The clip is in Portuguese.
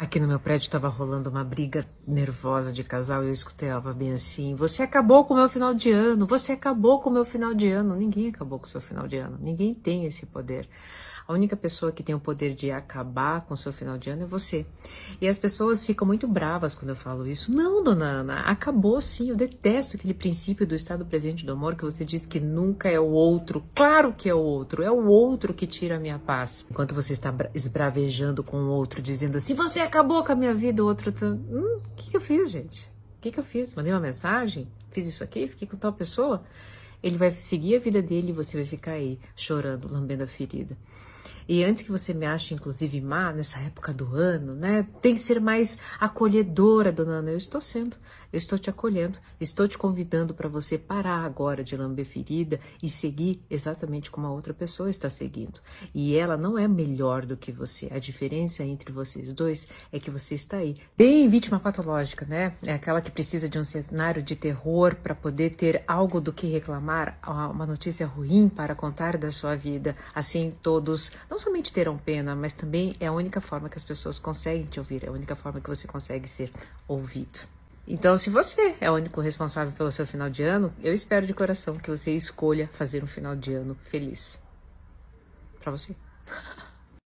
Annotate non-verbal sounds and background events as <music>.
Aqui no meu prédio estava rolando uma briga nervosa de casal e eu escutei ela bem assim: Você acabou com o meu final de ano, você acabou com o meu final de ano. Ninguém acabou com o seu final de ano, ninguém tem esse poder. A única pessoa que tem o poder de acabar com o seu final de ano é você. E as pessoas ficam muito bravas quando eu falo isso. Não, dona Ana, acabou sim. Eu detesto aquele princípio do estado presente do amor que você diz que nunca é o outro. Claro que é o outro. É o outro que tira a minha paz. Enquanto você está esbravejando com o outro, dizendo assim: Você acabou com a minha vida, o outro. Tá... Hum, o que, que eu fiz, gente? O que, que eu fiz? Mandei uma mensagem? Fiz isso aqui? Fiquei com tal pessoa? Ele vai seguir a vida dele e você vai ficar aí chorando, lambendo a ferida. E antes que você me ache, inclusive, má nessa época do ano, né? Tem que ser mais acolhedora, dona Ana. Eu estou sendo. Eu estou te acolhendo. Estou te convidando para você parar agora de lamber ferida e seguir exatamente como a outra pessoa está seguindo. E ela não é melhor do que você. A diferença entre vocês dois é que você está aí. Bem vítima patológica, né? É aquela que precisa de um cenário de terror para poder ter algo do que reclamar, uma notícia ruim para contar da sua vida. Assim, todos não somente terão pena, mas também é a única forma que as pessoas conseguem te ouvir, é a única forma que você consegue ser ouvido. Então, se você é o único responsável pelo seu final de ano, eu espero de coração que você escolha fazer um final de ano feliz. Para você. <laughs>